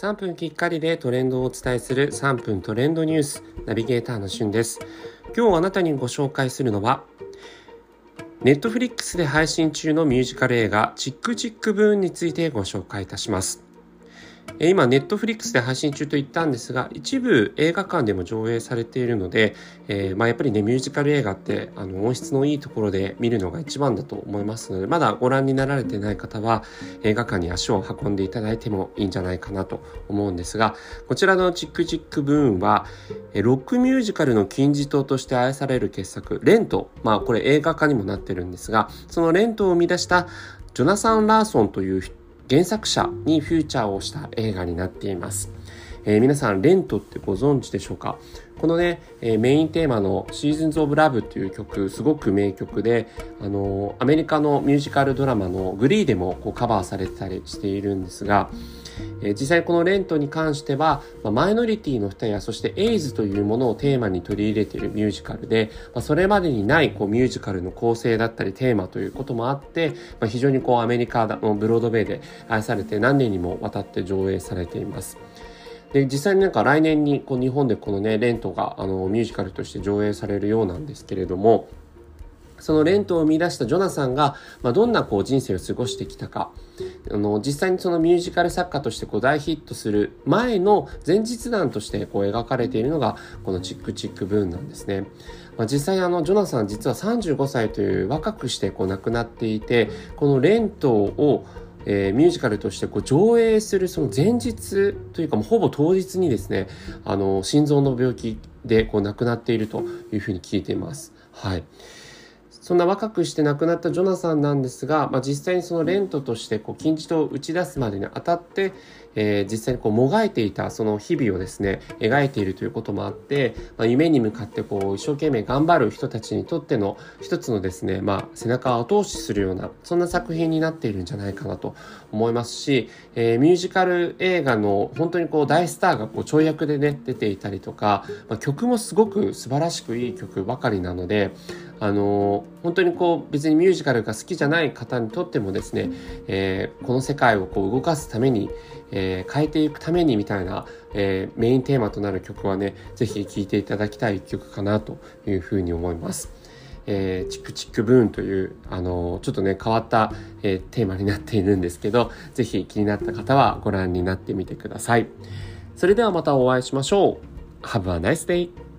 3分きっかりでトレンドをお伝えする3分トレンドニュースナビゲーターのしゅんです。今日あなたにご紹介するのはネットフリックスで配信中のミュージカル映画チックチックブーンについてご紹介いたします。今、ネットフリックスで配信中と言ったんですが、一部映画館でも上映されているので、えー、まあ、やっぱりね、ミュージカル映画ってあの音質のいいところで見るのが一番だと思いますので、まだご覧になられてない方は映画館に足を運んでいただいてもいいんじゃないかなと思うんですが、こちらのチックチックブーンは、ロックミュージカルの金字塔として愛される傑作、レント。まあこれ映画化にもなってるんですが、そのレントを生み出したジョナサン・ラーソンという人原作者にフューチャーをした映画になっています。えー、皆さん、レントってご存知でしょうか？このね、えー、メインテーマの Seasons of Love という曲、すごく名曲で、あのー、アメリカのミュージカルドラマのグリーでもこうカバーされてたりしているんですが、え実際このレントに関しては、まマイノリティの人やそしてエイズというものをテーマに取り入れているミュージカルで、まそれまでにないこうミュージカルの構成だったりテーマということもあって、ま非常にこうアメリカのブロードウェイで愛されて何年にもわたって上映されています。で実際になんか来年にこう日本でこのねレントがあのミュージカルとして上映されるようなんですけれどもそのレントを生み出したジョナサンが、まあ、どんなこう人生を過ごしてきたか、あの、実際にそのミュージカル作家としてこう大ヒットする前の前日談としてこう描かれているのが、このチックチックブーンなんですね。まあ、実際あの、ジョナサン実は35歳という若くしてこう亡くなっていて、このレントをえー、ミュージカルとしてこう上映するその前日というかもうほぼ当日にですね、あの、心臓の病気でこう亡くなっているというふうに聞いています。はい。そんな若くして亡くなったジョナサンなんですが、まあ、実際にそのレントとしてこう金字塔を打ち出すまでにあたって、えー、実際にこうもがいていたその日々をですね描いているということもあって、まあ、夢に向かってこう一生懸命頑張る人たちにとっての一つのですね、まあ、背中を後押しするようなそんな作品になっているんじゃないかなと思いますし、えー、ミュージカル映画の本当にこう大スターがこう跳躍でね出ていたりとか、まあ、曲もすごく素晴らしくいい曲ばかりなのであの本当にこう別にミュージカルが好きじゃない方にとってもですね、えー、この世界をこう動かすために、えー、変えていくためにみたいな、えー、メインテーマとなる曲はね、ぜひ聴いていただきたい曲かなというふうに思います。えー、チックチックブーンという、あのちょっとね、変わった、えー、テーマになっているんですけど、ぜひ気になった方はご覧になってみてください。それではまたお会いしましょう。Have a nice day!